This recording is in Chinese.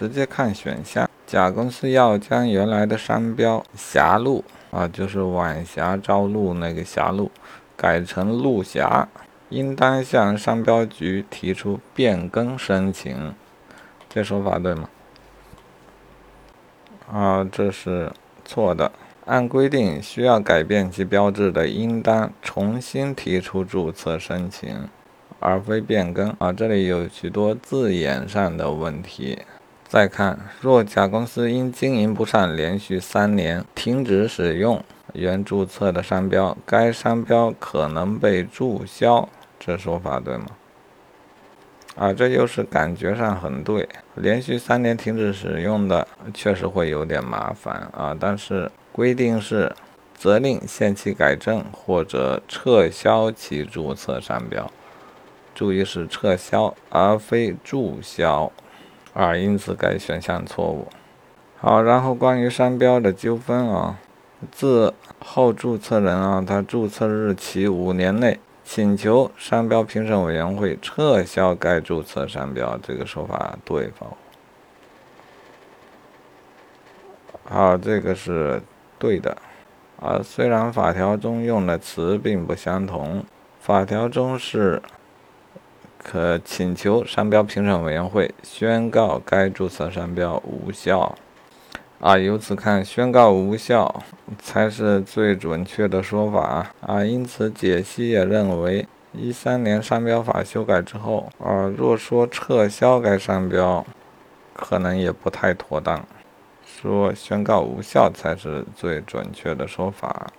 直接看选项。甲公司要将原来的商标“霞路”啊，就是晚霞朝露那个霞路，改成“路霞”，应当向商标局提出变更申请。这说法对吗？啊，这是错的。按规定，需要改变其标志的，应当重新提出注册申请，而非变更。啊，这里有许多字眼上的问题。再看，若甲公司因经营不善，连续三年停止使用原注册的商标，该商标可能被注销。这说法对吗？啊，这就是感觉上很对。连续三年停止使用的，确实会有点麻烦啊。但是规定是责令限期改正或者撤销其注册商标，注意是撤销而非注销啊。因此该选项错误。好，然后关于商标的纠纷啊，自后注册人啊，他注册日起五年内。请求商标评审委员会撤销该注册商标，这个说法对否？好，这个是对的。啊，虽然法条中用的词并不相同，法条中是可请求商标评审委员会宣告该注册商标无效。啊，由此看，宣告无效才是最准确的说法啊。因此，解析也认为，一三年商标法修改之后，啊，若说撤销该商标，可能也不太妥当，说宣告无效才是最准确的说法。